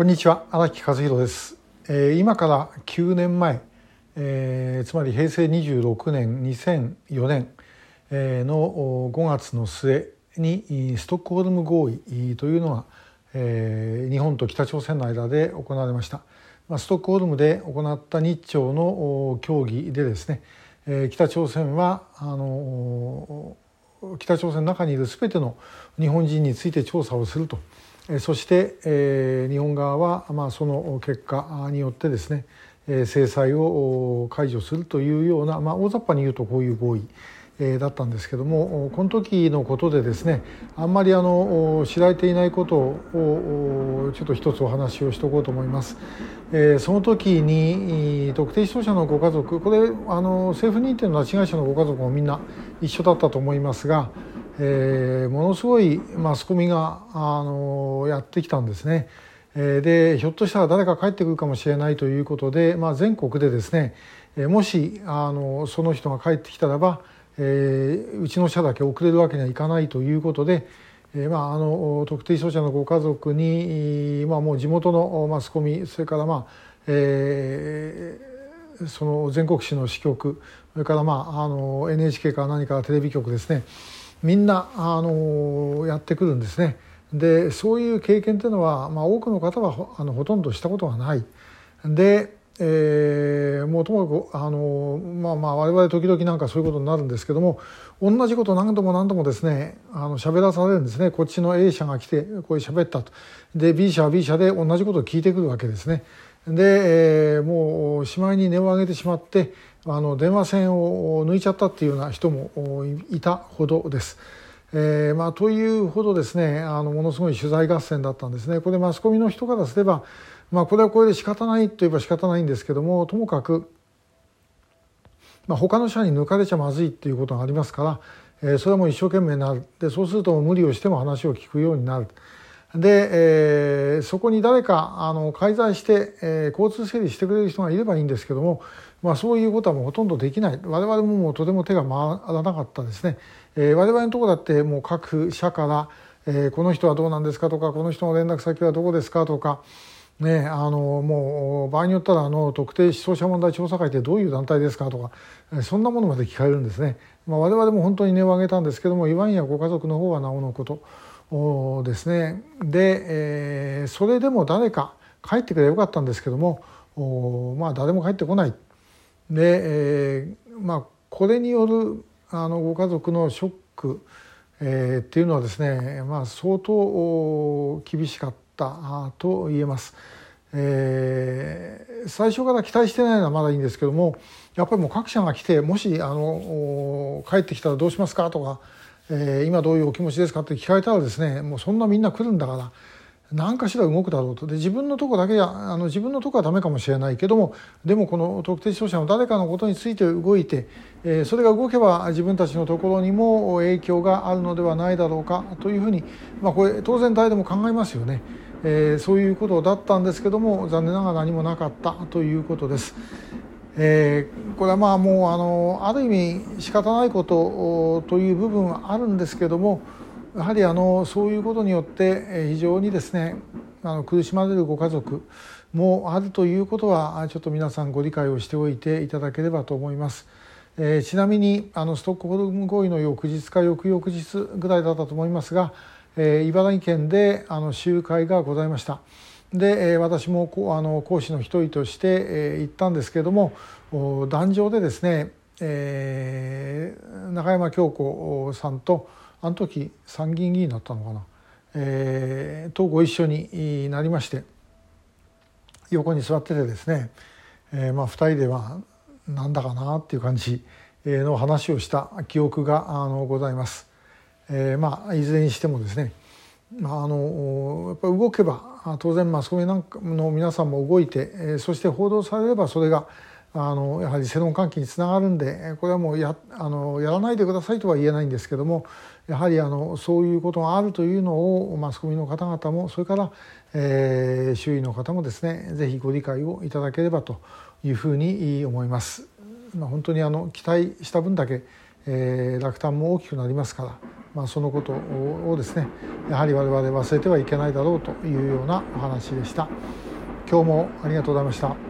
こんにちは荒木和弘です、えー、今から9年前、えー、つまり平成26年2004年、えー、の5月の末にストックホルム合意というのが、えー、日本と北朝鮮の間で行われました、まあ、ストックホルムで行った日朝の協議でですね、えー、北朝鮮はあの北朝鮮の中にいる全ての日本人について調査をすると。そして、え、日本側は、まあ、その結果によってですね制裁を解除するというような、まあ、大雑把に言うとこういう合意だったんですけどもこの時のことでですねあんまりあの知られていないことをちょっと一つお話をしておこうと思います。その時に特定失踪者のご家族これあの政府認定の拉致被害者のご家族もみんな一緒だったと思いますが、えー、ものすごいマスコミがあのやってきたんですね。でひょっとしたら誰か帰ってくるかもしれないということで、まあ、全国でですねもしあのその人が帰ってきたらばえー、うちの社だけ遅れるわけにはいかないということで、えーまあ、あの特定商社のご家族に、まあ、もう地元のマスコミそれから、まあえー、その全国紙の支局それから、まあ、あの NHK か何かテレビ局ですねみんなあのやってくるんですね。でそういう経験というのは、まあ、多くの方はあのほとんどしたことがない。でえー、もうともかくあの、まあまあ我々時々なんかそういうことになるんですけども同じこと何度も何度もですねあの喋らされるんですねこっちの A 社が来てこういう喋ったとで B 社は B 社で同じことを聞いてくるわけですねで、えー、もうしまいに値を上げてしまってあの電話線を抜いちゃったっていうような人もいたほどです。えーまあ、というほどですねあのものすごい取材合戦だったんですね。これマスコミの人からすればまあこれはこれで仕方ないといえば仕方ないんですけどもともかく、まあ、他の社に抜かれちゃまずいっていうことがありますから、えー、それはもう一生懸命になるでそうすると無理をしても話を聞くようになる。で、えー、そこに誰かあの介在して、えー、交通整理してくれる人がいればいいんですけども、まあ、そういうことはもうほとんどできない。我々ももうとても手が回らなかったですね、えー、我々のとこだってもう各社から、えー、この人はどうなんですかとかこの人の連絡先はどこですかとかね、あのもう場合によったらあの特定失踪者問題調査会ってどういう団体ですかとかそんなものまで聞かれるんですね、まあ、我々も本当に値を上げたんですけどもいわんやご家族の方はなおのことですね。で、えー、それでも誰か帰ってくればよかったんですけどもまあ誰も帰ってこない。で、えー、まあこれによるあのご家族のショック、えー、っていうのはですね、まあ、相当厳しかった。ったと言えます。えー、最初から期待してないのはまだいいんですけどもやっぱりもう各社が来てもしあの帰ってきたらどうしますかとか、えー、今どういうお気持ちですかって聞かれたらですねもうそんなみんな来るんだから何かしら動くだろうとで自分のとこだけやあの自分のとこはダメかもしれないけどもでもこの特定商社の誰かのことについて動いて、えー、それが動けば自分たちのところにも影響があるのではないだろうかというふうに、まあ、これ当然誰でも考えますよね。えー、そういうことだったんですけども残念ながら何もなかったということです。えー、これはまあもうあのある意味仕方ないことという部分はあるんですけどもやはりあのそういうことによって非常にですねあの苦しまれるご家族もあるということはちょっと皆さんご理解をしておいていただければと思います。えー、ちなみにあのストックホルム合意の翌日か翌々日ぐらいだったと思いますがえー、茨城県であの集会がございました。で、えー、私もあの講師の一人として、えー、行ったんですけども壇上でですね、えー、中山京子さんとあの時参議院議員だったのかな、えー、とご一緒になりまして横に座っててですね、えー、まあ2人ではなんだかなっていう感じの話をした記憶があのございます。えー、まあいずれにしてもですね、まあ、あのやっぱ動けば当然マスコミなんかの皆さんも動いて、えー、そして報道されればそれがあのやはり世論喚起につながるんでこれはもうやあのやらないでくださいとは言えないんですけどもやはりあのそういうことがあるというのをマスコミの方々もそれから、えー、周囲の方もですねぜひご理解をいただければというふうに思います。まあ、本当にあの期待した分だけ、えー、落胆も大きくなりますからまあ、そのことをですねやはり我々忘れてはいけないだろうというようなお話でした。今日もありがとうございました。